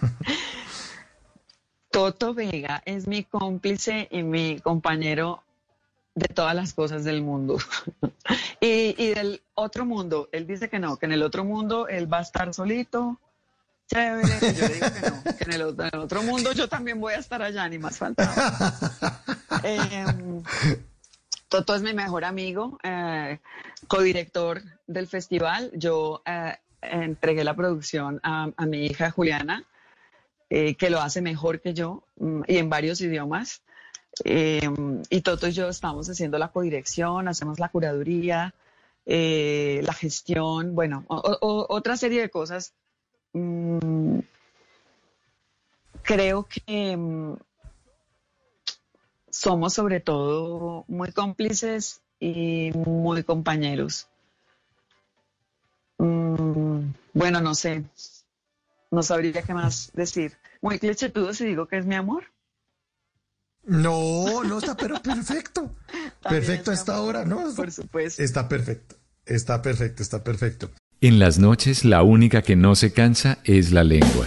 Toto Vega es mi cómplice y mi compañero de todas las cosas del mundo. y, y, del otro mundo, él dice que no, que en el otro mundo él va a estar solito. Chévere, yo digo que no, que en el, otro, mundo yo también voy a estar allá, ni más faltaba. Em, Toto es mi mejor amigo, eh, codirector del festival. Yo eh, entregué la producción a, mi hija Juliana, eh, que lo hace mejor que yo mm, y en varios idiomas. y Toto y yo estamos haciendo la codirección, hacemos la curaduría, la gestión, bueno, otra serie de cosas. Mm, creo que mm, somos sobre todo muy cómplices y muy compañeros. Mm, bueno, no sé, no sabría qué más decir. Muy clichétudo si digo que es mi amor. No, no está, pero perfecto. perfecto a esta hora, ¿no? Por supuesto. Está perfecto, está perfecto, está perfecto. En las noches la única que no se cansa es la lengua.